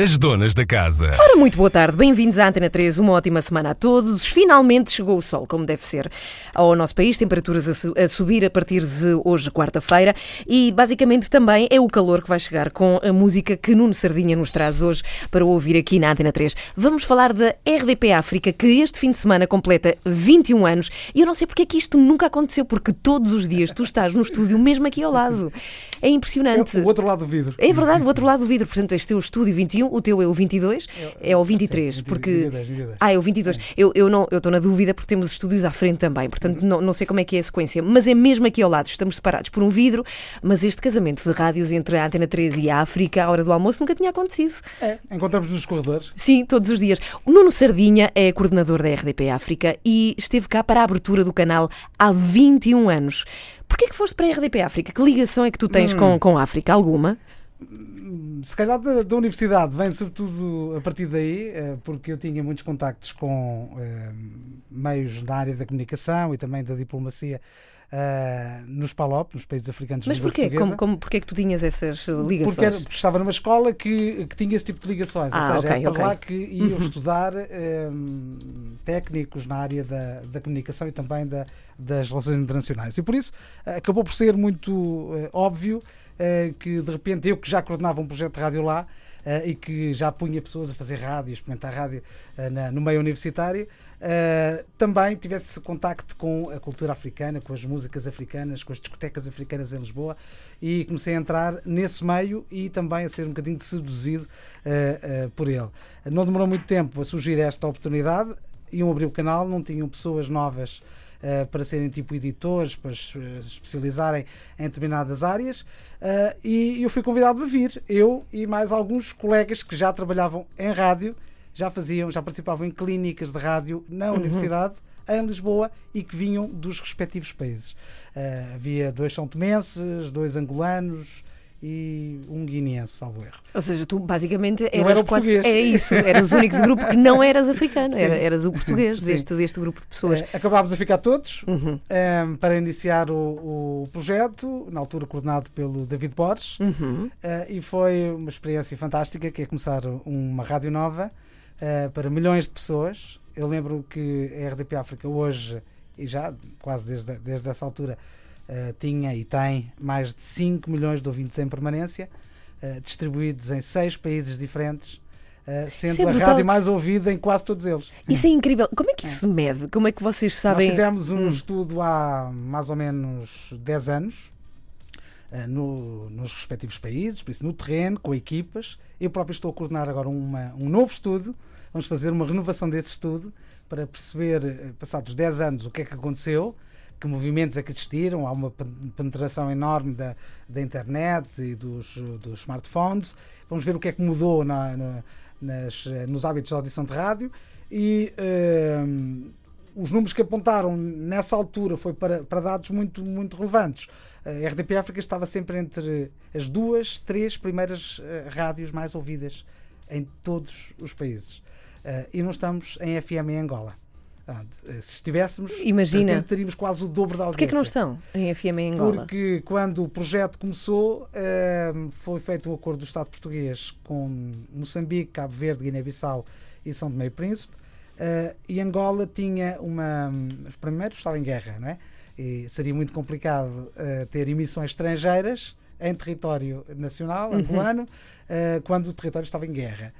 As donas da casa. Ora, muito boa tarde, bem-vindos à Antena 3, uma ótima semana a todos. Finalmente chegou o sol, como deve ser, ao nosso país, temperaturas a, su a subir a partir de hoje, quarta-feira, e basicamente também é o calor que vai chegar com a música que Nuno Sardinha nos traz hoje para ouvir aqui na Antena 3. Vamos falar da RDP África, que este fim de semana completa 21 anos, e eu não sei porque é que isto nunca aconteceu, porque todos os dias tu estás no estúdio, mesmo aqui ao lado. É impressionante. É o outro lado do vidro. É verdade, o outro lado do vidro. Portanto, este é o estúdio 21, o teu é o 22, é, é o 23. Sim, porque... 22, 22. Ah, é o 22. Eu, eu não eu estou na dúvida porque temos estúdios à frente também, portanto não, não sei como é que é a sequência, mas é mesmo aqui ao lado. Estamos separados por um vidro, mas este casamento de rádios entre a Antena 13 e a África à hora do almoço nunca tinha acontecido. É, encontramos nos corredores. Sim, todos os dias. O Nuno Sardinha é coordenador da RDP África e esteve cá para a abertura do canal há 21 anos. Porquê que foste para a RDP África? Que ligação é que tu tens com, com a África? Alguma? Se calhar da, da universidade vem sobretudo a partir daí, eh, porque eu tinha muitos contactos com eh, meios da área da comunicação e também da diplomacia eh, nos PALOP, nos países africanos Mas porquê? Como, como, porquê que tu tinhas essas ligações? Porque, era- porque estava numa escola que, que tinha esse tipo de ligações, Ah, ou seja, ok, era para ok. lá que iam estudar hum, técnicos na área da, da comunicação e também da- das relações internacionais. E por isso acabou por ser muito eh, óbvio que de repente eu que já coordenava um projeto de rádio lá eh, e que já punha pessoas a fazer rádio, experimentar rádio eh, na- no meio universitário, eh, também tivesse esse contacto com a cultura africana, com as músicas africanas, com as discotecas africanas em Lisboa e comecei a entrar nesse meio e também a ser um bocadinho seduzido eh, eh, por ele. Não demorou muito tempo a surgir esta oportunidade, iam abrir o canal, não tinham pessoas novas eh, para serem tipo editores, para se eh, especializarem em determinadas áreas eh, e eu fui convidado a vir, eu e mais alguns colegas que já trabalhavam em rádio, já faziam, já participavam em clínicas de rádio na universidade em Lisboa e que vinham dos respectivos países. Eh, havia dois são tomenses, dois angolanos e um guineense, salvo erro. Ou seja, tu basicamente Eu eras era o quase. português. É isso, eras o único do grupo que não eras africano, era, eras o português deste, deste grupo de pessoas. Eh, acabámos a ficar todos Uhum. eh, para iniciar o, o projeto, na altura coordenado pelo David Borges, Uhum. eh, e foi uma experiência fantástica, que é começar uma rádio nova eh, para milhões de pessoas. Eu lembro que a RDP África hoje, e já quase desde, desde essa altura, eh, tinha e tem mais de 5 milhões de ouvintes em permanência, eh, distribuídos em seis países diferentes, eh, sendo é a brutal. rádio mais ouvida em quase todos eles. Isso é incrível. Como é que isso se mede? Como é que vocês sabem? Nós fizemos um Hum. estudo há mais ou menos 10 anos eh, no- nos respectivos países, por isso no terreno, com equipas. Eu próprio estou a coordenar agora uma- um novo estudo. Vamos fazer uma renovação desse estudo para perceber, passados 10 anos, o que é que aconteceu, que movimentos é que existiram. Há uma pen- penetração enorme da, da internet e dos, dos smartphones. Vamos ver o que é que mudou na- na- nas, eh, nos hábitos de audição de rádio. E eh, os números que apontaram nessa altura foi para, para dados muito, muito relevantes. A RDP África estava sempre entre as duas, três primeiras eh, rádios mais ouvidas em todos os países. Eh, e não estamos em FM em Angola. Eh, se estivéssemos, Imagina. teríamos quase o dobro da audiência. Porquê que não estão em FM em Angola? Porque quando o projeto começou, eh, foi feito um acordo do Estado português com Moçambique, Cabo Verde, Guiné-Bissau e São Tomé e Príncipe. eh, e Angola tinha uma. Primeiro estava em guerra, não é? E seria muito complicado ter emissões estrangeiras em território nacional, angolano, eh, quando o território estava em guerra.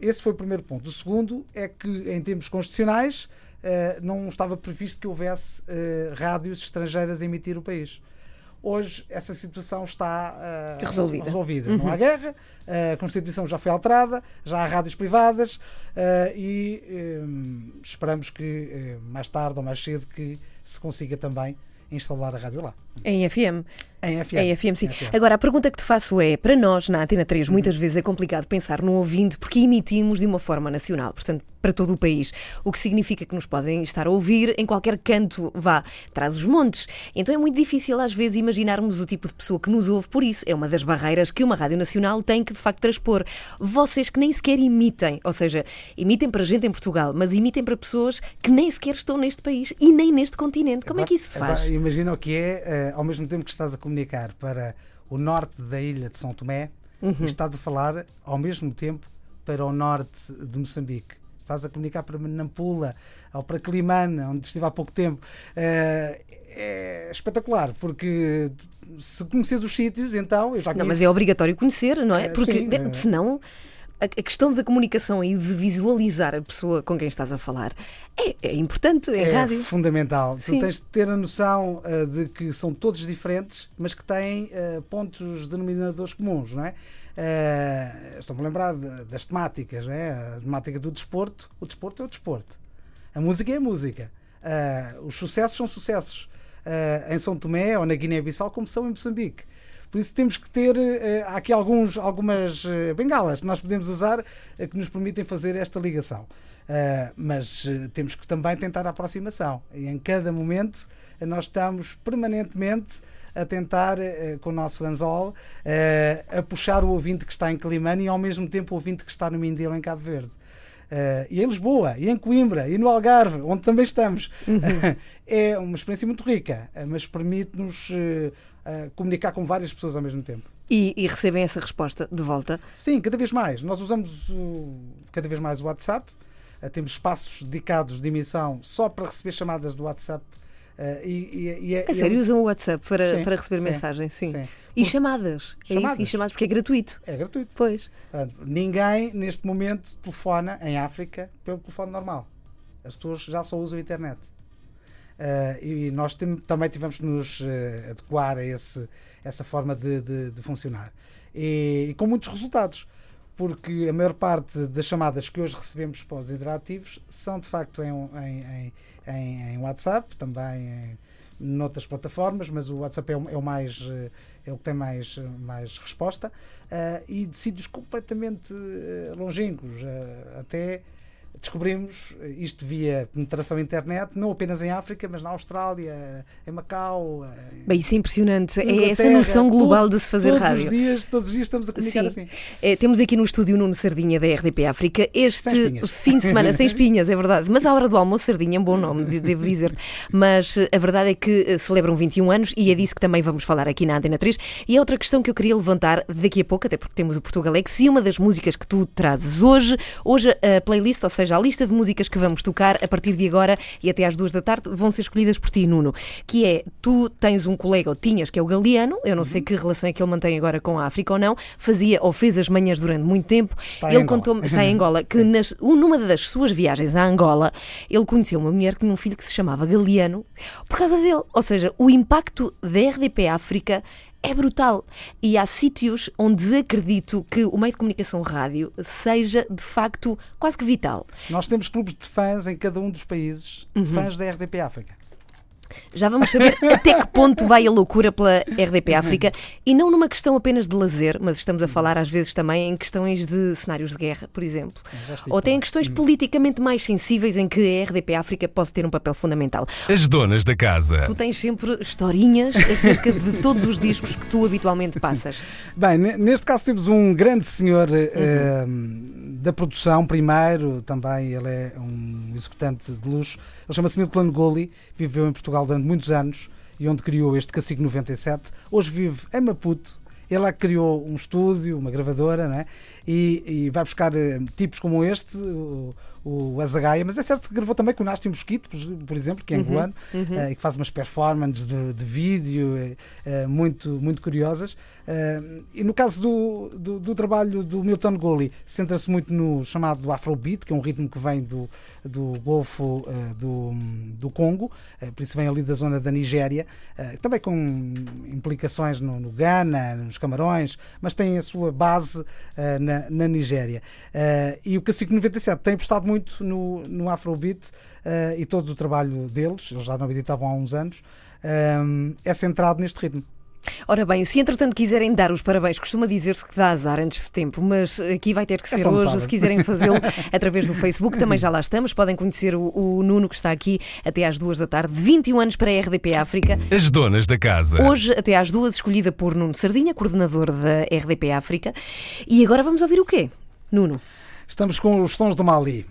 Esse foi o primeiro ponto. O segundo é que, em termos constitucionais, não estava previsto que houvesse eh, rádios estrangeiras a emitir o país. Hoje essa situação está eh, Resolvida. resolvida. Não há guerra, a Constituição já foi alterada, já há rádios privadas eh, e eh, esperamos que eh, mais tarde ou mais cedo que se consiga também instalar a rádio lá. Em FM. Em FM. Em FM, sim. FM. Agora, a pergunta que te faço é: para nós, na Antena 3, Uhum. muitas vezes é complicado pensar no ouvinte porque emitimos de uma forma nacional, portanto, para todo o país. O que significa que nos podem estar a ouvir em qualquer canto, vá, traz os montes. Então é muito difícil, às vezes, imaginarmos o tipo de pessoa que nos ouve, por isso é uma das barreiras que uma rádio nacional tem que, de facto, transpor. Vocês que nem sequer imitem, ou seja, imitem para gente em Portugal, mas imitem para pessoas que nem sequer estão neste país e nem neste continente. Como é que isso se faz? Imagina o que é, eh, ao mesmo tempo que estás a comunicar para o norte da ilha de São Tomé, Uhum. estás a falar ao mesmo tempo para o norte de Moçambique. Estás a comunicar para Nampula ou para Climane, onde estive há pouco tempo. Uh, é espetacular, porque se conheces os sítios, então eu já conheço. Não, mas é obrigatório conhecer, não é? Porque Sim, senão a questão da comunicação e de visualizar a pessoa com quem estás a falar é, é importante é. É fundamental. Sim. Tu tens de ter a noção uh, de que são todos diferentes, mas que têm uh, pontos denominadores comuns, não é? Uh, Estou-me a lembrar de, das temáticas, não é? A temática do desporto, o desporto é o desporto. A música é a música. os sucessos são sucessos. em São Tomé ou na Guiné-Bissau, como são em Moçambique. Por isso temos que ter uh, aqui alguns, algumas uh, bengalas que nós podemos usar uh, que nos permitem fazer esta ligação. mas temos que também tentar a aproximação. E em cada momento nós estamos permanentemente a tentar, com o nosso anzol, a puxar o ouvinte que está em Climane e ao mesmo tempo o ouvinte que está no Mindelo, em Cabo Verde. Uh, e em Lisboa, e em Coimbra, e no Algarve, onde também estamos. Uhum. é uma experiência muito rica, mas permite-nos uh, comunicar com várias pessoas ao mesmo tempo. E, e, recebem essa resposta de volta? Sim, cada vez mais. Nós usamos o, cada vez mais o WhatsApp. Uh, temos espaços dedicados de emissão só para receber chamadas do WhatsApp. Uh, e, e, é, é sério, usam o WhatsApp para, sim, para receber sim, mensagens? Sim. sim. E Por... chamadas? chamadas. É e chamadas porque é gratuito? É gratuito. Pois. ninguém, neste momento, telefona em África pelo telefone normal. As pessoas já só usam a internet. Uh, e nós também tivemos que nos uh, adequar a esse, essa forma de, de, de funcionar. E, e, com muitos resultados, porque a maior parte das chamadas que hoje recebemos para os interativos são de facto em, em, em, em WhatsApp, também em noutras plataformas, mas o WhatsApp é o, é o mais eh, é o que tem mais, mais resposta uh, e de sítios completamente longínquos, até descobrimos isto via penetração internet, não apenas em África, mas na Austrália, em Macau. Bem, isso é impressionante. É essa noção global todos, de se fazer todos rádio. Os dias, todos os dias estamos a comunicar Sim. assim. É, temos aqui no estúdio Nuno Sardinha da RDP África. Este fim de semana, sem espinhas, é verdade. Mas à hora do almoço, Sardinha é um bom nome, devo dizer-te. Mas eh, a verdade é que eh, celebram 21 anos e é disso que também vamos falar aqui na Antena 3. E é outra questão que eu queria levantar daqui a pouco, até porque temos o Portugalex, e uma das músicas que tu trazes hoje, hoje a playlist, ou seja, a lista de músicas que vamos tocar a partir de agora e até às duas da tarde vão ser escolhidas por ti, Nuno. Que é, tu tens um colega, ou tinhas, que é o Galeano, eu não uhum. sei que relação é que ele mantém agora com a África ou não, fazia ou fez as manhãs durante muito tempo. Está ele contou-me, está em Angola, que nas, numa das suas viagens a Angola, ele conheceu uma mulher que tinha um filho que se chamava Galeano por causa dele. Ou seja, o impacto da RDP África é brutal. E há sítios onde acredito que o meio de comunicação rádio seja de facto quase que vital. Nós temos clubes de fãs em cada um dos países, uhum. fãs da RDP África. Já vamos saber até que ponto vai a loucura pela RDP África e não numa questão apenas de lazer, mas estamos a falar às vezes também em questões de cenários de guerra, por exemplo. Ou até em questões hum. politicamente mais sensíveis em que a RDP África pode ter um papel fundamental. As donas da casa. Tu tens sempre historinhas acerca de todos os discos que tu habitualmente passas. Bem, neste caso temos um grande senhor uhum. uh, da produção, primeiro, também ele é um executante de luxo. Ele chama-se Milton Goli, viveu em Portugal durante muitos anos e onde criou este Cacique 97. Hoje vive em Maputo. Ele lá criou um estúdio, uma gravadora, não é? e, e vai buscar uh, tipos como este, o, o Azagaia, mas é certo que gravou também com o Nasty Mosquito, por, por, exemplo, que é uhum, angolano, uhum. Uh, e que faz umas performances de, de vídeo uh, muito, muito curiosas. e no caso do, do, do trabalho do Milton Goli, centra-se muito no chamado Afrobeat, que é um ritmo que vem do, do Golfo do, do Congo, por isso vem ali da zona da Nigéria, também com implicações no, no Ghana, nos Camarões, mas tem a sua base na na, Nigéria. Uh, e o Cacique 97 tem apostado muito no, no Afrobeat uh, e todo o trabalho deles, eles já não editavam há uns anos, uh, é centrado neste ritmo. Ora bem, se entretanto quiserem dar os parabéns, costuma dizer-se que dá azar antes de tempo, mas aqui vai ter que é ser é hoje, se quiserem fazê-lo através do Facebook, também já lá estamos. Podem conhecer o, o, Nuno que está aqui até às duas da tarde, 21 anos para a RDP África. As donas da casa. Hoje, até às duas, escolhida por Nuno Sardinha, coordenador da RDP África. E agora vamos ouvir o quê, Nuno? Estamos com os sons do Mali.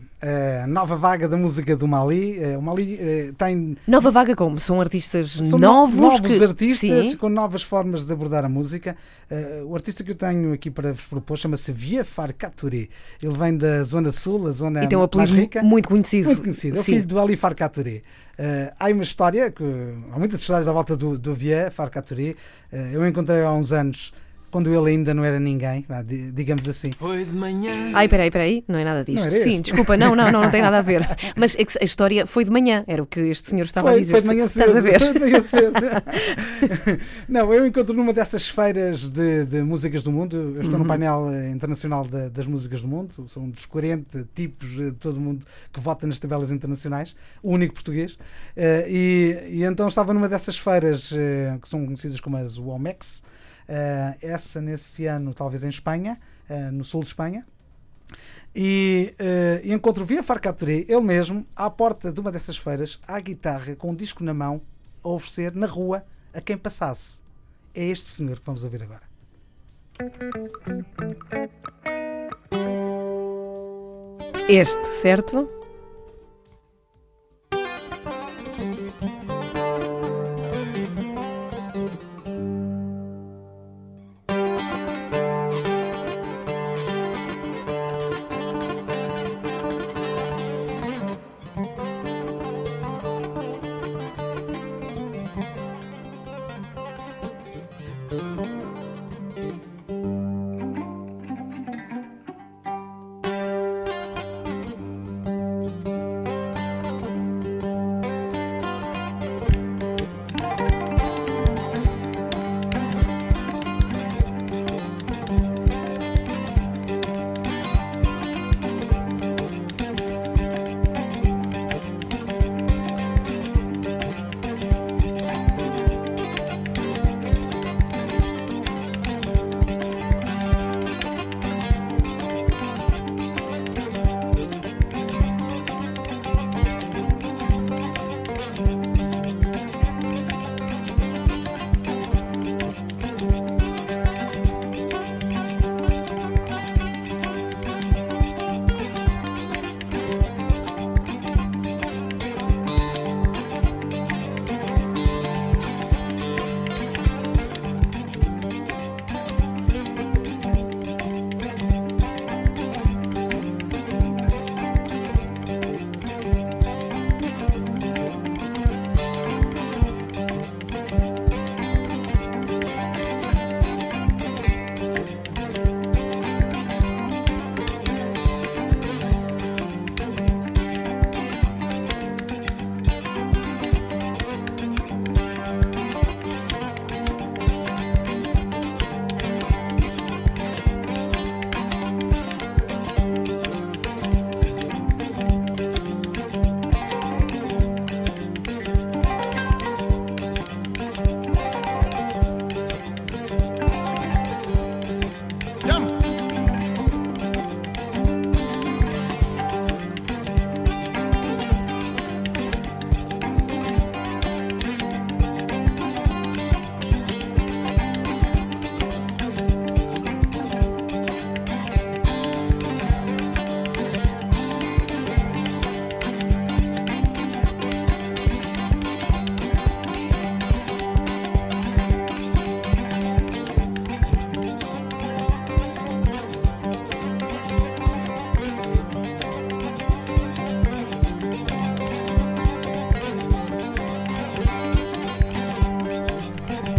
A nova vaga da música do Mali. Eh, o Mali eh, tem. Nova vaga como? São artistas São no- novos? novos que... artistas Sim. com novas formas de abordar a música. Eh, o artista que eu tenho aqui para vos propor chama-se Via Farcaturi. Ele vem da Zona Sul, a zona E tem um mais rica. muito conhecido. Muito conhecido. É o filho do Ali Farcaturi. Eh, há uma história, que, há muitas histórias à volta do, do Via Farcaturi. Eh, eu encontrei há uns anos, quando ele ainda não era ninguém, vá, digamos assim. Foi de manhã. Ai, peraí, peraí, não é nada disto. Sim, desculpa, não, não, não, não tem nada a ver. Mas é que a história foi de manhã, era o que este senhor estava a Foi, dizer. foi de manhã cedo. Estás a ver? Foi de manhã cedo. Não, eu encontro numa dessas feiras de, de músicas do mundo. Eu estou Uhum. no painel eh, internacional da- das músicas do mundo. Sou um dos 40 tipos eh, de todo o mundo que vota nas tabelas internacionais, o único português. Eh, E, e então estava numa dessas feiras que são conhecidas como as WOMEX. Eh, essa nesse ano, talvez em Espanha, eh, no sul de Espanha. E, e encontro Via Farcaturi, ele mesmo, à porta de uma dessas feiras, à guitarra, com um disco na mão, a oferecer na rua a quem passasse. É este senhor que vamos ouvir agora. Este, certo?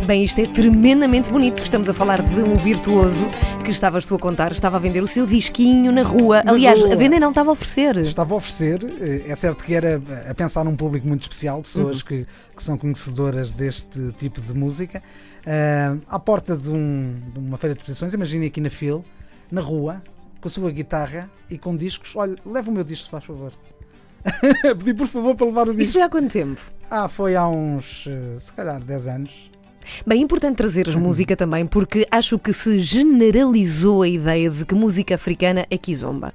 Bem, isto é tremendamente bonito. Estamos a falar de um virtuoso que estavas tu a contar, estava a vender o seu disquinho na rua. Na Aliás, rua. a vender não estava a oferecer. Estava a oferecer, eh, é certo que era a pensar num público muito especial, pessoas Uhum. que, que são conhecedoras deste tipo de música. Ah, à porta de, um- de uma feira de exposições, imagine aqui na FIL, na rua, com a sua guitarra e com discos. Olha, leva o meu disco, se faz favor. Pedi por favor para levar o disco. foi há quanto tempo? Ah, foi há uns, eh, se calhar, 10 anos. Bem, é importante trazeres música também, porque acho que se generalizou a ideia de que música africana é kizomba.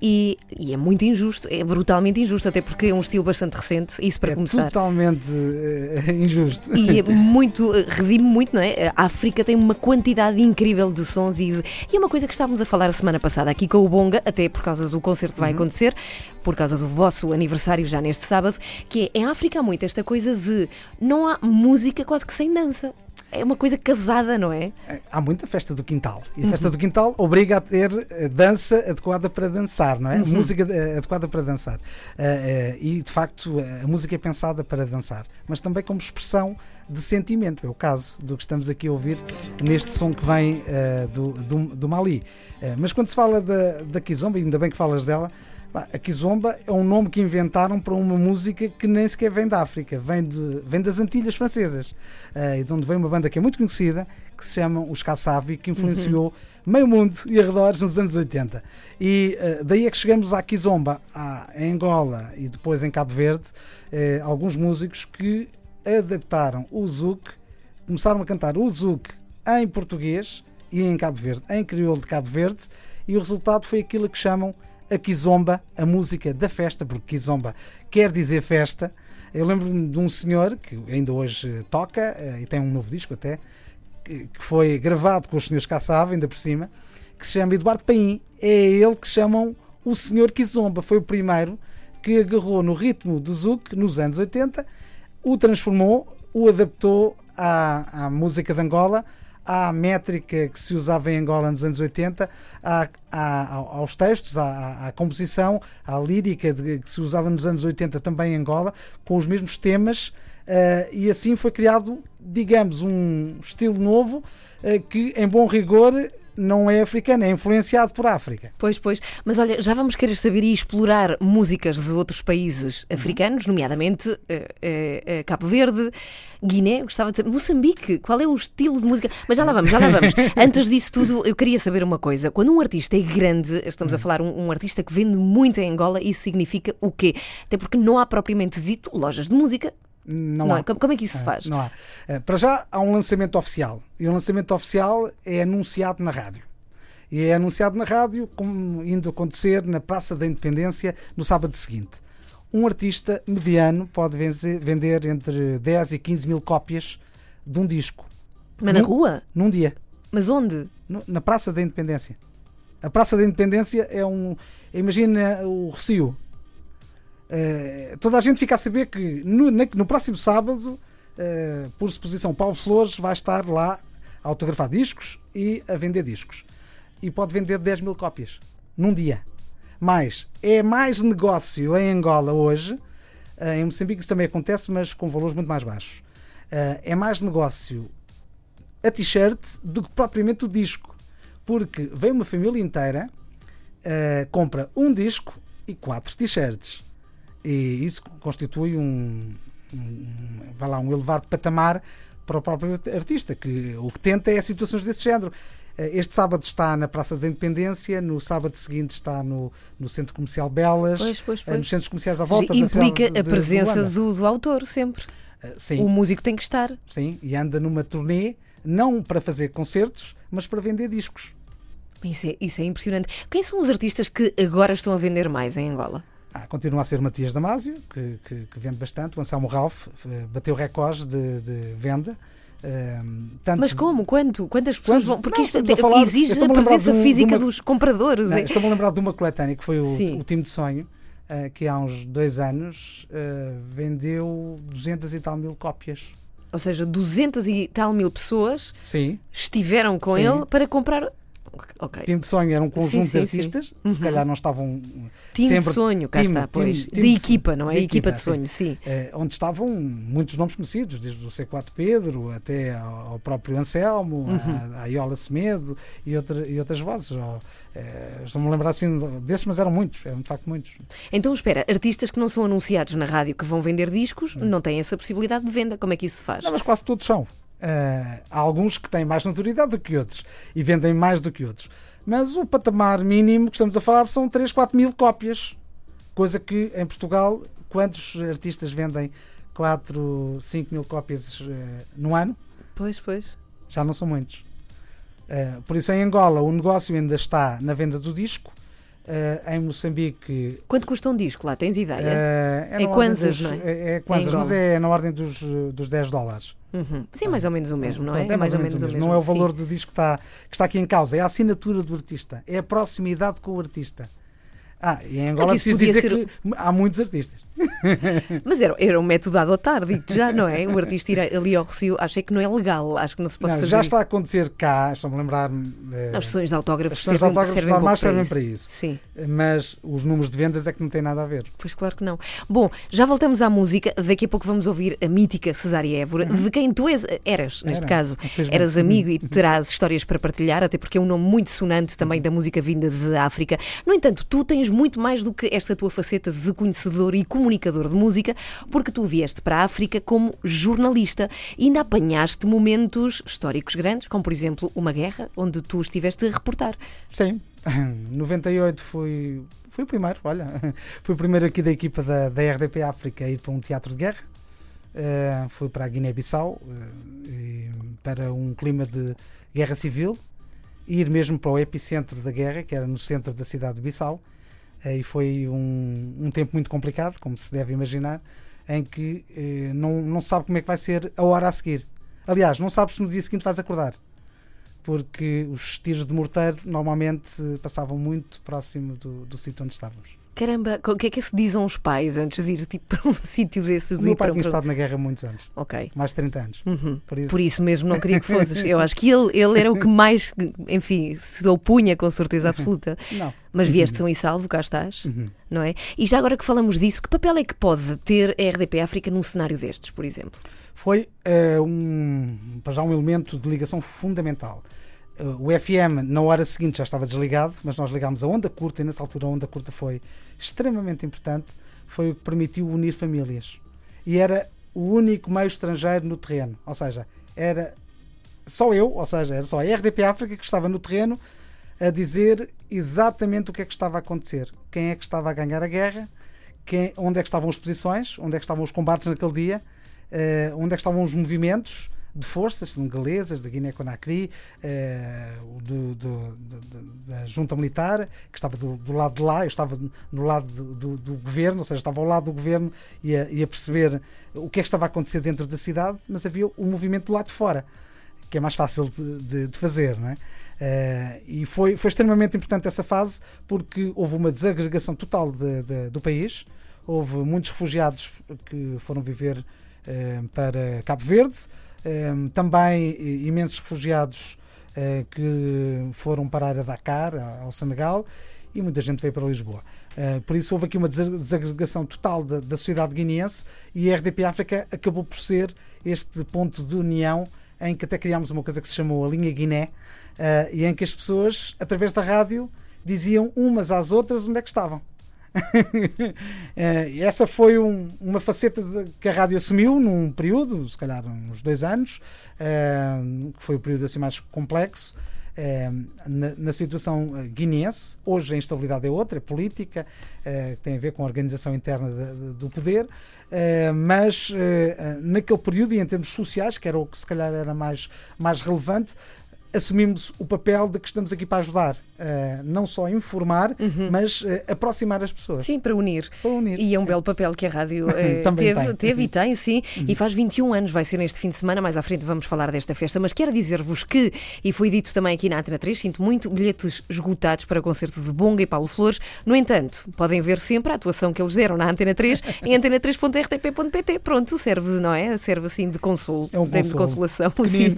E, e é muito injusto, é brutalmente injusto, até porque é um estilo bastante recente, isso para é começar. totalmente eh, injusto. E é muito, redime muito, não é? A África tem uma quantidade incrível de sons e, e é uma coisa que estávamos a falar a semana passada aqui com o Bonga, até por causa do concerto que vai acontecer, por causa do vosso aniversário já neste sábado, que é em África há muito esta coisa de não há música quase que sem dança. É uma coisa casada, não é? Há muita festa do quintal. E a festa do quintal obriga a ter eh, dança adequada para dançar, não é? Uhum. Música eh, adequada para dançar. Eh, E, de facto, a música é pensada para dançar, mas também como expressão de sentimento. É o caso do que estamos aqui a ouvir neste som que vem do, do, do Mali. Mas quando se fala da, da Kizomba, ainda bem que falas dela, a Kizomba é um nome que inventaram para uma música que nem sequer vem da África, vem, de, vem das Antilhas Francesas, e de onde vem uma banda que é muito conhecida, que se chama os Kassavi, que influenciou meio mundo e arredores nos anos 80. E eh, daí é que chegamos à Kizomba, à, em Angola e depois em Cabo Verde, eh, alguns músicos que adaptaram o zouk, começaram a cantar o zouk em português e em Cabo Verde, em crioulo de Cabo Verde, e o resultado foi aquilo que chamam a Kizomba, a música da festa, porque Kizomba quer dizer festa. Eu lembro-me de um senhor que ainda hoje toca eh, e tem um novo disco até, que foi gravado com os senhores Caçava, ainda por cima, que se chama Eduardo Paim. É ele que chamam o senhor Kizomba. Foi o primeiro que agarrou no ritmo do Zouk nos anos 80, o transformou, o adaptou à, à música de Angola, à métrica que se usava em Angola nos anos 80, à- à- aos textos, à, à composição, à lírica de- que se usava nos anos 80 também em Angola, com os mesmos temas, eh, e assim foi criado, digamos, um estilo novo eh, que, em bom rigor, não é africano, é influenciado por África. Pois, pois. Mas olha, já vamos querer saber e explorar músicas de outros países africanos, nomeadamente eh, eh, eh, Cabo Verde, Guiné, gostava de saber, Moçambique, qual é o estilo de música? Mas já lá vamos, já lá vamos. Antes disso tudo, eu queria saber uma coisa. Quando um artista é grande, estamos a falar um, um artista que vende muito em Angola, isso significa o quê? Até porque não há propriamente dito lojas de música. Não, Não há. Como- é que isso se Ah, faz? Não há. Ah, Para já há um lançamento oficial. E o lançamento oficial é anunciado na rádio. E é anunciado na rádio, como indo acontecer na Praça da Independência no sábado seguinte. Um artista mediano pode vender entre 10 e 15 mil cópias de um disco Mas na Não. rua? num dia, Mas onde? na Praça da Independência. A Praça da Independência é um. Imagina o Rocio. Eh, toda a gente fica a saber que no, na- no próximo sábado, eh, por exposição, Paulo Flores vai estar lá a autografar discos e a vender discos. E pode vender 10 mil cópias num dia. Mas é mais negócio em Angola hoje. eh, em Moçambique isso também acontece, mas com valores muito mais baixos. É mais negócio a t-shirt do que propriamente o disco. Porque vem uma família inteira, compra um disco e quatro t-shirts. E isso constitui um, um, vai lá, um elevado patamar para o próprio artista, que o que tenta é situações desse género. Eh, Este sábado está na Praça da Independência, no sábado seguinte está no, no Centro Comercial Belas, Pois, pois, eh, pois. nos centros comerciais à volta. Implica a presença do, do autor sempre. Eh, Sim. O músico tem que estar. Sim, e anda numa turnê, não para fazer concertos, mas para vender discos. Isso é, isso é impressionante. Quem são os artistas que agora estão a vender mais em Angola? Ah, continua a ser Matias Damasio, que, que- que vende bastante. O Anselmo Ralph eh, bateu recordes de, de venda. Ehm, tanto Mas como? Quanto? Quantas pessoas Quantos? vão? Porque Não, isto falar- exige a presença um- física uma- dos compradores. Não, é? Estou-me a lembrar de uma coletânea que foi o, o Time de Sonho, eh, que há uns dois anos eh, vendeu 200 e tal mil cópias. Ou seja, 200 e tal mil pessoas Sim. estiveram com Sim. ele para comprar. Ok. Time de Sonho era um conjunto sim, de sim. artistas, Uhum. se calhar não estavam Time de sempre sonho, cá time- está, time- pois. time de de equipa, não é? de equipa de sim. sonho, sim. eh, onde estavam muitos nomes conhecidos, desde o C4 Pedro até ao ao próprio Anselmo, Uhum. a, a Iola Semedo e, outra, e outras vozes. Ou, eh, Estou-me a lembrar assim desses, mas eram muitos, eram de facto muitos. Então, espera, artistas que não são anunciados na rádio que vão vender discos não têm essa possibilidade de venda. Como é que isso se faz? Não, mas quase todos são. Eh, há alguns que têm mais notoriedade do que outros e vendem mais do que outros. Mas o patamar mínimo que estamos a falar são 3, 4 mil cópias. Coisa que em Portugal, quantos artistas vendem 4, 5 mil cópias eh, no ano? Pois, pois. Já não são muitos. Eh, por isso, em Angola, o negócio ainda está na venda do disco. Eh, em Moçambique. Quanto custa um disco lá? Tens ideia? eh, É kwanzas, dos- não é? É, é kwanzas, mas é na ordem dos, dos 10 dólares. Uhum. Sim, mais ou menos o mesmo, não é? É mais ou menos o mesmo. Não é o valor do disco que está, que está aqui em causa, é a assinatura do artista, é a proximidade com o artista. Ah, e em Angola É preciso dizer ser- que há muitos artistas. Mas era, era um método a adotar, digo já, não é? O artista ir ali ao Rocio, acho é que não é legal, acho que não se pode Não, fazer já isso. está a acontecer cá, estou-me a lembrar. eh, As sessões de autógrafos as sessões de autógrafos servem normais servem isso. para isso. Sim, mas os números de vendas é que não têm nada a ver. pois claro que não. Bom, já voltamos à música. Daqui a pouco vamos ouvir a mítica Cesária Évora, de quem tu és, eras, neste Era, caso. Eras amigo e terás histórias para partilhar, até porque é um nome muito sonante também da música vinda de África. No entanto, tu tens muito mais do que esta tua faceta de conhecedor e comunicador de música, porque tu vieste para a África como jornalista e ainda apanhaste momentos históricos grandes, como por exemplo uma guerra, onde tu estiveste a reportar. Sim, 98 fui, fui o primeiro, olha, fui o primeiro aqui da equipa da, da RDP África a ir para um teatro de guerra. Eh, fui para a Guiné-Bissau e para um clima de guerra civil ir mesmo para o epicentro da guerra, que era no centro da cidade de Bissau. E foi um, um tempo muito complicado, como se deve imaginar, em que eh, não, não sabe como é que vai ser a hora a seguir. Aliás, não sabes se no dia seguinte vais acordar porque os tiros de morteiro normalmente passavam muito próximo do, do sítio onde estávamos. Caramba, o que é que se dizem os pais antes de ir tipo, para um sítio desses? O meu pai para tinha estado na guerra muitos anos, Ok. mais de 30 anos. Uhum. Por isso, Por isso mesmo não queria que fosses. Eu acho que ele, ele era o que mais, enfim, se opunha com certeza absoluta. não. Mas vieste são e salvo, cá estás, Uhum. não é? E já agora que falamos disso, que papel é que pode ter a RDP África num cenário destes, por exemplo? Foi eh, um, para já um elemento de ligação fundamental. O FM na hora seguinte já estava desligado, mas nós ligámos a onda curta e nessa altura a onda curta foi extremamente importante. Foi o que permitiu unir famílias. E era o único meio estrangeiro no terreno. Ou seja, era só eu, ou seja, era só a RDP África que estava no terreno a dizer exatamente o que é que estava a acontecer. Quem é que estava a ganhar a guerra, quem, onde é que estavam as posições, onde é que estavam os combates naquele dia, eh, onde é que estavam os movimentos de forças senegalesas, da Guiné-Conakry, eh, da junta militar, que estava do, do lado de lá, eu estava no lado do, do- do governo, ou seja, estava ao lado do governo e a, e a perceber o que é que estava a acontecer dentro da cidade, mas havia o movimento do lado de fora, que é mais fácil de, de- de fazer, não é? Eh, e foi, foi extremamente importante essa fase porque houve uma desagregação total de- de- do país, houve muitos refugiados que foram viver eh, para Cabo Verde, também eh, imensos refugiados eh, que foram parar a Dakar, ao Senegal, e muita gente veio para Lisboa. Eh, por isso houve aqui uma desa- desagregação total da, da sociedade guineense e a RDP África acabou por ser este ponto de união em que até criámos uma coisa que se chamou a linha Guiné, e em que as pessoas, através da rádio, diziam umas às outras onde é que estavam. E essa foi um- uma faceta de- que a rádio assumiu num período, se calhar uns dois anos, eh, que foi o período assim mais complexo. eh, na, na situação guineense, hoje a instabilidade é outra, é política, que tem a ver com a organização interna de- de- do poder, mas naquele período e em termos sociais, que era o que se calhar era mais, mais relevante, assumimos o papel de que estamos aqui para ajudar, eh, não só a informar, mas eh, aproximar as pessoas. Sim, para unir. Para unir. E é um Sim. belo papel que a rádio Também teve, teve e tem, sim. E faz 21 anos, vai ser neste fim de semana. Mais à frente vamos falar desta festa. Mas quero dizer-vos que, e foi dito também aqui na Antena 3, sinto muito bilhetes esgotados para o concerto de Bonga e Paulo Flores. No entanto, podem ver sempre a atuação que eles deram na Antena 3 em antena3.rtp.pt. Pronto, serve, não é? Serve assim de consolo, É um prémio de consolo. consolação. Sim.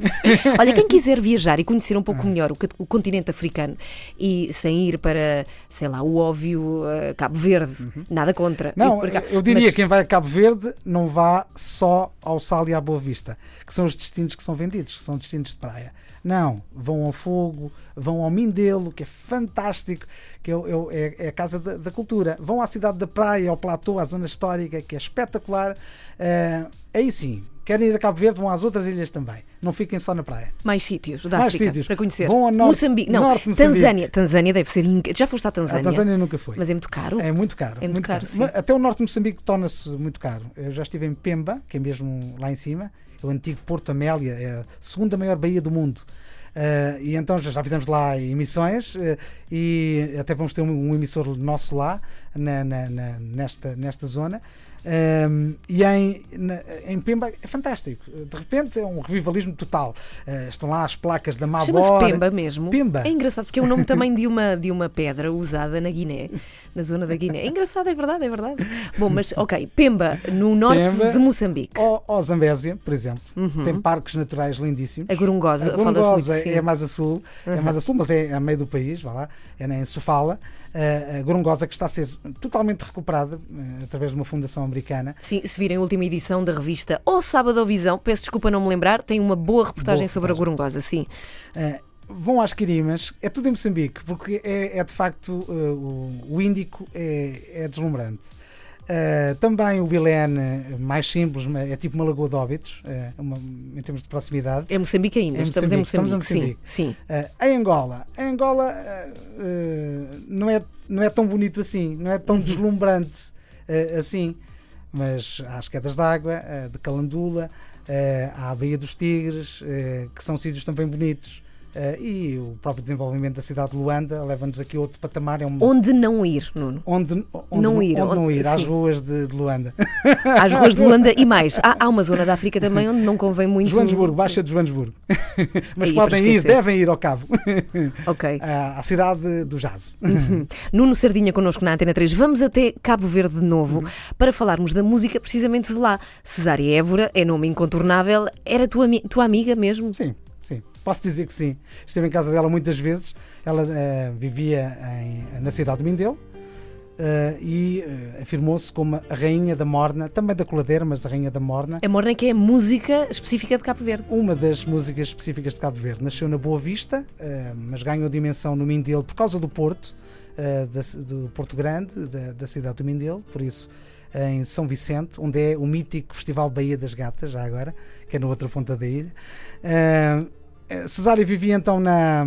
Olha, quem quiser viajar e conhecer um pouco melhor o, o continente africano e sem ir para, sei lá, o óbvio eh, Cabo Verde, nada contra. Não, cá. eu diria Mas- que quem vai a Cabo Verde não vá só ao Sal e à Boa Vista, que são os destinos que são vendidos, que são destinos de praia. Não, vão ao Fogo, vão ao Mindelo, que é fantástico, que é, o- é- é a casa da, da cultura. Vão à cidade da praia, ao platô, à zona histórica, que é espetacular. Eh, aí sim, querem ir a Cabo Verde, vão às outras ilhas também. Não fiquem só na praia. Mais sítios da Mais África sítios. para conhecer. Vão ao norte- Moçambique, não, norte Moçambique. Tanzânia. Tanzânia deve ser inc... Já foste à Tanzânia? A Tanzânia nunca foi. Mas é muito caro. É muito caro. É muito caro, sim. Mas Até o norte de Moçambique torna-se muito caro. Eu já estive em Pemba, que é mesmo lá em cima, é o antigo Porto Amélia, é a segunda maior baía do mundo. Ah, e então já, já fizemos lá emissões eh, e até vamos ter um, um emissor nosso lá na- na- na- nesta, nesta zona. Um, e em, na, em Pemba é fantástico. De repente é um revivalismo total. Uh, estão lá as placas da Mabor. Chama-se Pemba mesmo. Pemba. É engraçado porque é o nome também de uma, de uma pedra usada na Guiné, na zona da Guiné. É engraçado, é verdade, é verdade. Bom, mas ok, Pemba, no norte Pemba, de Moçambique. Ou, ou Zambésia, por exemplo. Uhum. Tem parques naturais lindíssimos. A Gorongosa, a Gorongosa é mais a sul, uhum. é mais a sul, mas é a meio do país, vá lá, é em Sofala. Uh, a Gorongosa que está a ser totalmente recuperada uh, através de uma fundação americana. Sim, se virem a última edição da revista O Sábado ou Visão, peço desculpa não me lembrar, tem uma boa reportagem boa sobre a Gorongosa, sim. Uh, vão às Quirimas, é tudo em Moçambique, porque é, é de facto o, o Índico é, é deslumbrante. Uh, também o Bilene, mais simples, é tipo uma lagoa de óbitos, uh, uma, em termos de proximidade. É Moçambique ainda, é estamos, Moçambique, em Moçambique. Estamos em Moçambique. Sim, sim. Uh, em Angola, em Angola não, é, não é tão bonito assim, não é tão uhum. deslumbrante assim, mas há as quedas d'água, de Calandula, há a Baía dos Tigres, que são sítios também bonitos. Uh, e o próprio desenvolvimento da cidade de Luanda leva-nos aqui a outro patamar. É uma... Onde não ir, Nuno? Onde, onde não ir, onde, onde não ir às ruas de, de, Luanda. Às ruas de Luanda e mais. Há, há, uma zona da África também onde não convém muito. Joanesburgo, Baixa de Joanesburgo. Mas Aí, podem ir, devem ir ao cabo. Ok. À, à cidade do jazz. Uhum. Nuno Sardinha connosco na Antena 3. Vamos até Cabo Verde de novo uhum. para falarmos da música precisamente de lá. Cesária Évora é nome incontornável. Era tua, tua amiga mesmo? Sim. Posso dizer que sim. Esteve em casa dela muitas vezes. Ela uh, vivia em, na cidade de Mindelo uh, e uh, afirmou-se como a rainha da morna, também da coladeira, mas a rainha da morna. A morna que é a música específica de Cabo Verde. Uma das músicas específicas de Cabo Verde. Nasceu na Boa Vista, mas ganhou dimensão no Mindelo por causa do Porto, da, do Porto Grande, da, da cidade do Mindelo, por isso em São Vicente, onde é o mítico Festival Baía das Gatas, já agora, que é na outra ponta da ilha. Uh, Cesária vivia então na,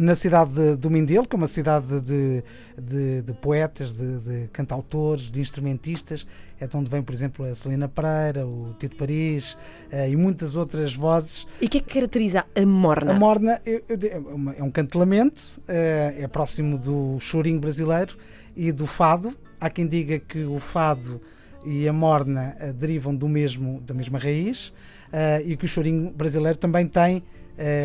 na cidade de, do Mindelo, que é uma cidade de, de, de poetas, de, de, cantautores, de instrumentistas. É de onde vem, por exemplo, a Celina Pereira, o Tito Paris uh, e muitas outras vozes. E o que é que caracteriza a morna? A morna é, é um canto de lamento, uh, é próximo do chorinho brasileiro e do fado. Há quem diga que o fado e a morna derivam do mesmo, da mesma raiz uh, e que o chorinho brasileiro também tem uh,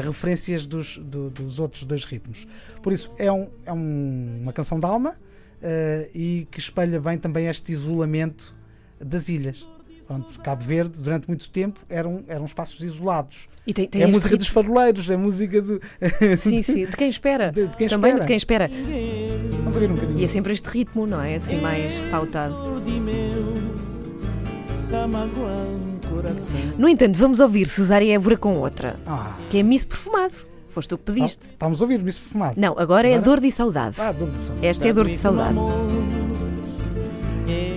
referências dos, do, dos outros dois ritmos. Por isso, é, um, é um, uma canção de alma uh, e que espelha bem também este isolamento das ilhas. Pronto, Cabo Verde, durante muito tempo, eram, eram espaços isolados. E tem, tem é a música ritmo. dos faroleiros, é a música do. sim, sim, de quem espera. De, de quem Também espera. de quem espera. Vamos ouvir um bocadinho. E é sempre este ritmo, não é? Assim mais pautado. No entanto, vamos ouvir Cesária Évora com outra, ah. que é Miss Perfumado. Foste tu que pediste. Ah, estamos a ouvir Miss Perfumado. Não, agora, é Dor de Saudade. Ah, Dor de Saudade. Esta é a Dor de Saudade.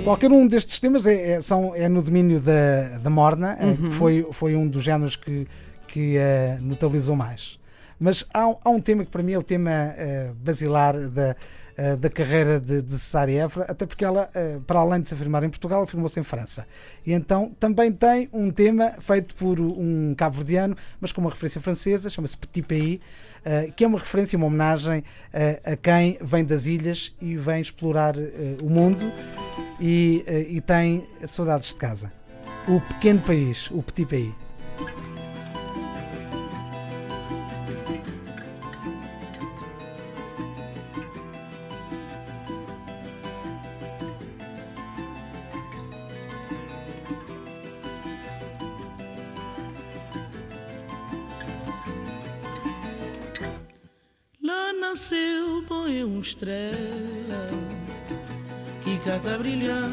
Qualquer um destes temas é, é, são, é no domínio da, da Morna, eh, uhum. que foi, foi um dos géneros que, que uh, notabilizou mais. Mas há, há, um tema que para mim é o tema uh, basilar da, uh, da carreira de, de Évora, até porque ela, uh, para além de se afirmar em Portugal, afirmou-se em França. E então também tem um tema feito por um cabo-verdiano, mas com uma referência francesa, chama-se Petit Pays, uh, que é uma referência, uma homenagem a quem vem das ilhas e vem explorar o mundo e, e tem saudades de casa. O pequeno país, o Petit Pays. Nasceu, põe uma estrela que cata brilhar,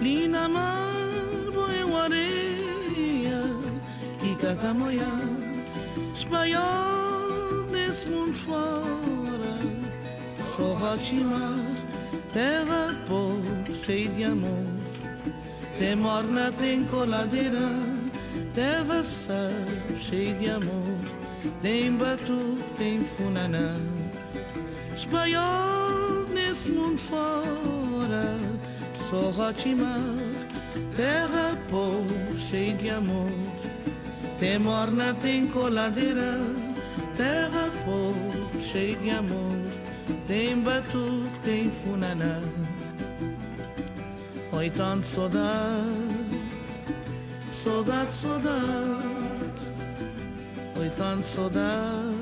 linda mar, põe uma areia que cata moiar, espanhol desse mundo fora, só rotimar, terra pobre, cheia de amor, tem morna, tem coladeira, terra sal, cheia de amor, tem batu, tem funaná espanhol nesse mundo fora. Sou Rotimar, terra pobre, cheia de amor. Tem morna, tem coladeira, terra pobre, cheia de amor. Tem batuque, tem funaná. Oi, tanto saudade, saudade, saudade. Oi, tanto saudade,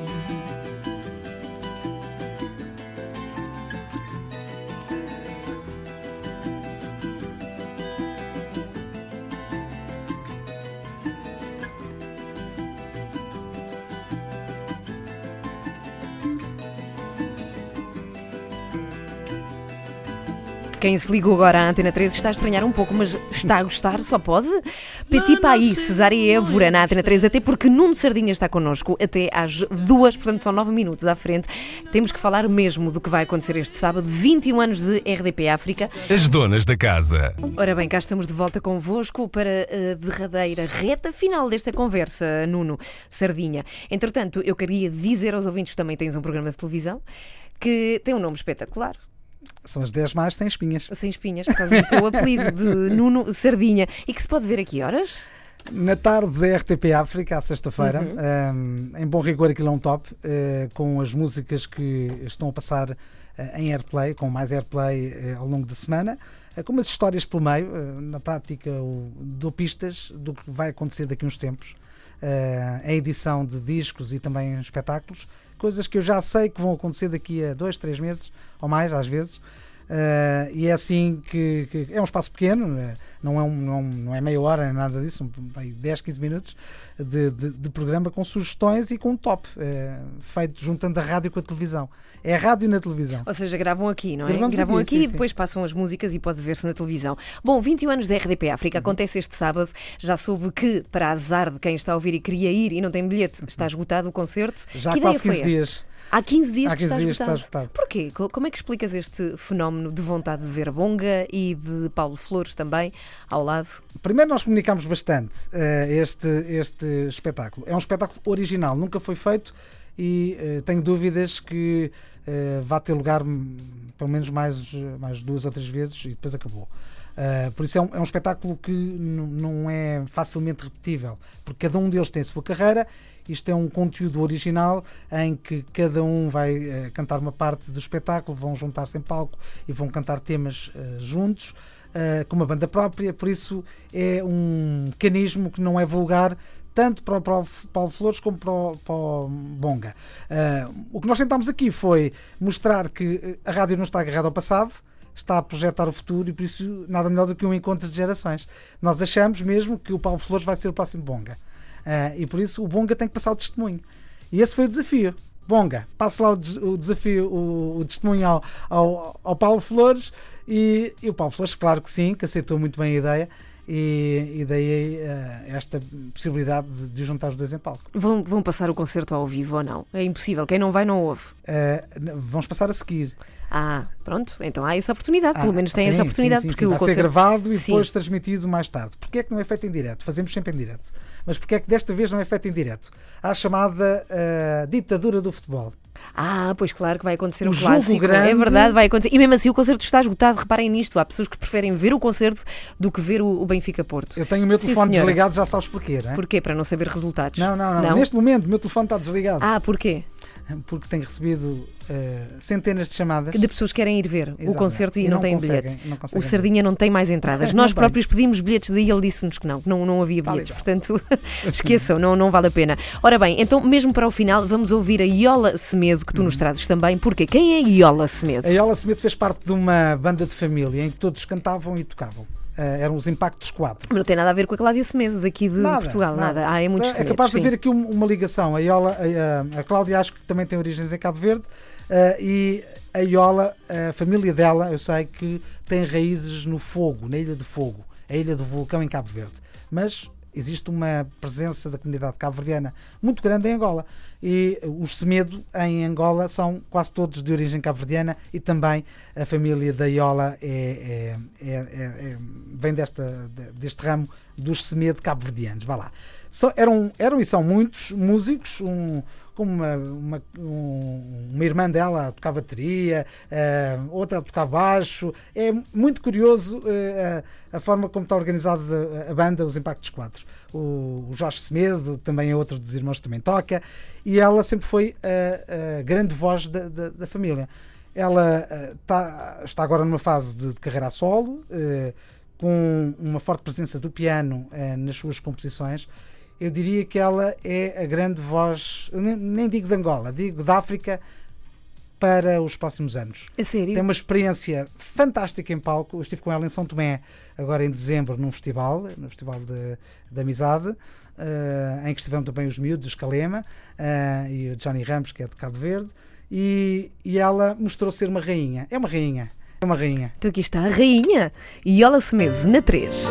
Quem se ligou agora à Antena 3 está a estranhar um pouco, mas está a gostar, só pode. Petit País, Cesária Évora na Antena 3, até porque Nuno Sardinha está connosco até às duas, portanto são nove minutos à frente. Temos que falar mesmo do que vai acontecer este sábado, 21 anos de RDP África. As donas da casa. Ora bem, cá estamos de volta convosco para a derradeira reta final desta conversa, Nuno Sardinha. Entretanto, eu queria dizer aos ouvintes que também tens um programa de televisão que tem um nome espetacular. São as 10 mais sem espinhas. Sem espinhas, por causa do teu apelido de Nuno Sardinha. E que se pode ver aqui horas? Na tarde da RTP África, à sexta-feira, Uhum. um, em bom rigor aquilo é um top, uh, com as músicas que estão a passar uh, em airplay, com mais airplay uh, ao longo da semana, com umas histórias pelo meio, na prática o, dou pistas do que vai acontecer daqui a uns tempos, a edição de discos e também espetáculos, coisas que eu já sei que vão acontecer daqui a dois, três meses, ou mais às vezes, Uh, e é assim que, que, é um espaço pequeno, não é, um, não, não é meia hora, nem nada disso, um, 10, 15 minutos de, de, de, programa com sugestões e com um top, uh, feito juntando a rádio com a televisão. É a rádio na televisão. Ou seja, gravam aqui, não é? Gravamos gravam aqui, aqui sim, e depois passam as músicas e pode ver-se na televisão. Bom, 21 anos da RDP África acontece este sábado. Já soube que, para azar de quem está a ouvir e queria ir e não tem bilhete, está esgotado o concerto. Já que há quase ideia 15 foi dias. Há 15 dias Há que 15 está, dias esgotado. está esgotado. Porquê? Como é que explicas este fenómeno de vontade de ver Bonga e de Paulo Flores também ao lado? Primeiro nós comunicámos bastante uh, este, este espetáculo. É um espetáculo original, nunca foi feito e uh, tenho dúvidas que uh, vá ter lugar pelo menos mais, mais duas ou três vezes e depois acabou. Uh, por isso é um, é um espetáculo que não é facilmente repetível, porque cada um deles tem a sua carreira. Isto é um conteúdo original em que cada um vai uh, cantar uma parte do espetáculo, vão juntar-se em palco e vão cantar temas uh, juntos, com uma banda própria. Por isso é um mecanismo que não é vulgar tanto para o, Paulo Flores como para o, para o Bonga. o que nós tentámos aqui foi mostrar que a rádio não está agarrada ao passado está a projetar o futuro e por isso nada melhor do que um encontro de gerações. Nós achamos mesmo que o Paulo Flores vai ser o próximo Bonga. Uh, e por isso o Bonga tem que passar o testemunho. E esse foi o desafio. Bonga, passe lá o, o desafio, o, o testemunho ao, ao, ao, Paulo Flores e, e, o Paulo Flores, claro que sim, que aceitou muito bem a ideia. E, e daí uh, esta possibilidade de, de, juntar os dois em palco. Vão, vão passar o concerto ao vivo ou não? É impossível. Quem não vai, não ouve. Uh, vamos passar a seguir. Ah, pronto, então há essa oportunidade, Ah, pelo menos tem sim, essa oportunidade, sim, sim, porque sim. o vai ser concerto... gravado e depois transmitido mais tarde. Porquê é que não é feito em direto? Fazemos sempre em direto. Mas porquê é que desta vez não é feito em direto? Há a chamada uh, ditadura do futebol. Ah, pois claro que vai acontecer O um jogo clássico. grande- É verdade, vai acontecer. E mesmo assim o concerto está esgotado, reparem nisto. Há pessoas que preferem ver o concerto do que ver o, o Benfica Porto. Eu tenho o meu Sim, telefone senhora. desligado, já sabes porquê, não é? Porquê? Para não saber resultados. Não, não, não, Neste momento o meu telefone está desligado. Ah, porquê? Porque tenho recebido uh, centenas de chamadas. De pessoas que querem ir ver o Exatamente. concerto e, E não, não têm bilhete. não O Sardinha não tem mais entradas. Nós próprios pedimos bilhetes e ele disse-nos que não, que não, não havia bilhetes. Portanto, esqueçam, não, não vale a pena. Ora bem, então mesmo para o final vamos ouvir a Iola Semedo, que tu Uhum. nos trazes também. Porquê? Quem é Iola Semedo? A Iola Smith fez parte de uma banda de família em que todos cantavam e tocavam. Uh, eram os Impactos 4. Mas Não tem nada a ver com a Cláudia Semedo daqui de Portugal, nada. Ah, é muito É capaz de haver aqui um- uma ligação. A, Iola, a, a- Cláudia acho que também tem origens em Cabo Verde uh, e a Iola, a família dela, eu sei que tem raízes no fogo, na Ilha do Fogo, a Ilha do Vulcão em Cabo Verde. Mas existe uma presença da comunidade cabo-verdiana muito grande em Angola. E os Semedo em Angola são quase todos de origem cabo-verdiana e também a família da Iola é, é- é- é- é- vem desta, de- deste ramo dos Semedo cabo-verdianos. Vá lá. Eram, eram e são muitos músicos, um- com uma, uma, um- uma irmã dela a tocar bateria, eh, outra a tocar baixo. É muito curioso eh, a, forma como está organizada a, banda, os Impactos 4. O, o Jorge Semedo, também é outro dos irmãos também toca, e ela sempre foi a, a grande voz da, da, da família. Ela eh, tá- está agora numa fase de, de carreira a solo, com uma forte presença do piano nas suas composições. Eu diria que ela é a grande voz, nem, digo de Angola, digo da África para os próximos anos. A sério? Tem uma experiência fantástica em palco. Eu estive com ela em São Tomé, agora em dezembro, num festival, no Festival de, de Amizade, eh, em que estiveram também os miúdos, os Calema eh, e o Johnny Ramos, que é de Cabo Verde. E, e ela mostrou ser uma rainha. É uma rainha. É uma rainha. Então aqui está a rainha. Iola Semedo, na 3.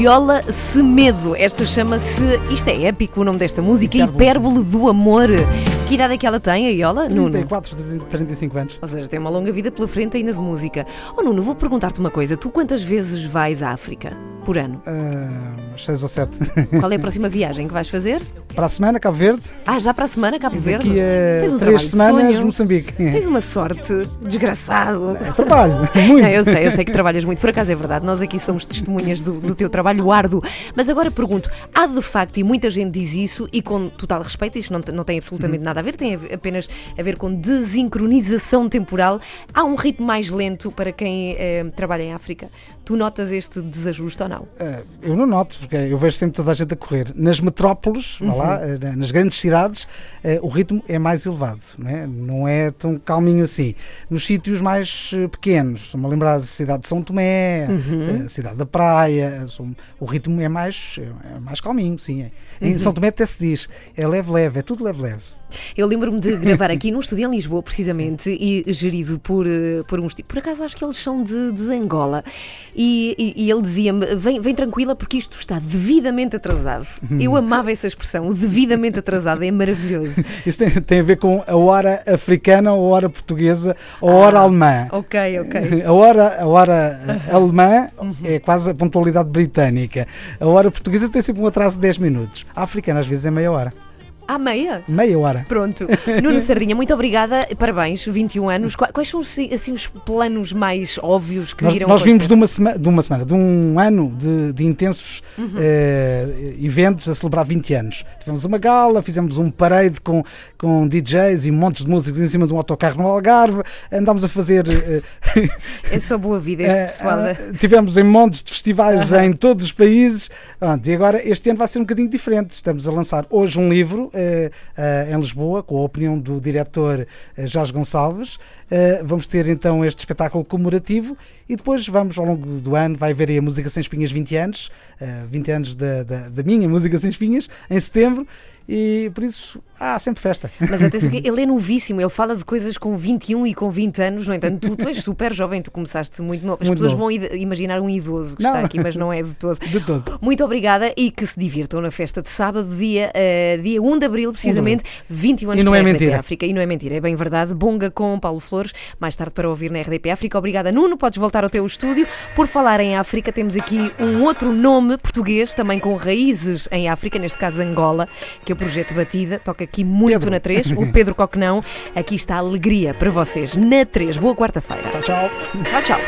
Está Iola Semedo. Esta chama-se. Isto é épico o nome desta música, Hipérbole. Hipérbole do Amor. Que idade é que ela tem, a Iola? Nuno? 34, 35 anos. Ou seja, tem uma longa vida pela frente ainda de música. Oh Nuno, vou perguntar-te uma coisa. Tu quantas vezes vais à África por ano? 6 ou 7. Qual é a próxima viagem que vais fazer? Para a semana, Cabo Verde. Ah, já para a semana, Cabo Verde? Daqui a Tens um 3 trabalho de semanas. Moçambique. Tens uma sorte, desgraçado. É trabalho, muito. Não, eu sei, eu sei que trabalhas muito, por acaso é verdade, nós aqui somos testemunhas do, do teu trabalho árduo. Mas agora pergunto: há de facto, e muita gente diz isso, e com total respeito, isto não, não tem absolutamente nada a ver, tem a ver- apenas a ver com desincronização temporal, há um ritmo mais lento para quem eh, trabalha em África. Tu notas este desajuste ou não? Ah, eu não noto, porque eu vejo sempre toda a gente a correr. Nas metrópoles, vá lá, Uhum. ah, nas grandes cidades, ah, o ritmo é mais elevado, não é? não é tão calminho assim. Nos sítios mais eh, pequenos, estou-me a lembrar da cidade de São Tomé, Uhum. a cidade da Praia, o ritmo é mais, é mais calminho, sim. é. Em Uhum. São Tomé até se diz, é leve-leve, é tudo leve-leve. Eu lembro-me de gravar aqui num estúdio em Lisboa, precisamente, e gerido por, eh, por uns tipos. Por acaso acho que eles são de, de Angola. E, e- e ele dizia-me: vem, vem tranquila, porque isto está devidamente atrasado. Eu amava essa expressão, o devidamente atrasado, é maravilhoso. Isso tem, tem a ver com a hora africana ou a hora portuguesa ou a hora Ah. alemã. Ok, ok. A hora, a hora alemã é quase a pontualidade britânica. A hora portuguesa tem sempre um atraso de 10 minutos. A africana às vezes é meia hora. À meia? Meia hora. Pronto. Nuno Sardinha, muito obrigada. Parabéns, 21 anos. Qua- Quais são assim, os planos mais óbvios que Nós, irão nós vimos de uma, sema- de uma semana, de um ano de, de intensos Uhum. eh, eventos a celebrar 20 anos. Tivemos uma gala, fizemos um parade com, com DJs e montes de músicos em cima de um autocarro no Algarve. Andámos a fazer. eh, É só boa vida este Eh, pessoal. eh, tivemos em montes de festivais Aham. em todos os países. Pronto, e agora este ano vai ser um bocadinho diferente. Estamos a lançar hoje um livro em Lisboa, com a opinião do diretor eh, Jorge Gonçalves. Eh, vamos ter então este espetáculo comemorativo e depois vamos ao longo do ano, vai haver aí a Música Sem Espinhas 20 anos, eh, 20 anos da, da minha Música Sem Espinhas, em setembro. E por isso há sempre festa. Mas atenção, que ele é novíssimo, ele fala de coisas com 21 e com 20 anos, no entanto, tu, tu és super jovem, tu começaste muito novo. As Muito pessoas novo. vão imaginar um idoso que Não, está aqui, mas não é de todo. De todo. Muito obrigada e que se divirtam na festa de sábado, dia, eh, dia 1 de abril, precisamente, 21 anos E não é mentira. África. E não é mentira, é bem verdade. Bonga com Paulo Flores, mais tarde para ouvir na RDP África. Obrigada, Nuno. Podes voltar ao teu estúdio. Por falar em África, temos aqui um outro nome português, também com raízes em África, neste caso Angola, que é o Projeto Batida. Toca aqui muito Pedro. na 3. O Pedro Coquenão. Aqui está a alegria para vocês na 3. Boa quarta-feira. Tchau, tchau. Tchau, tchau.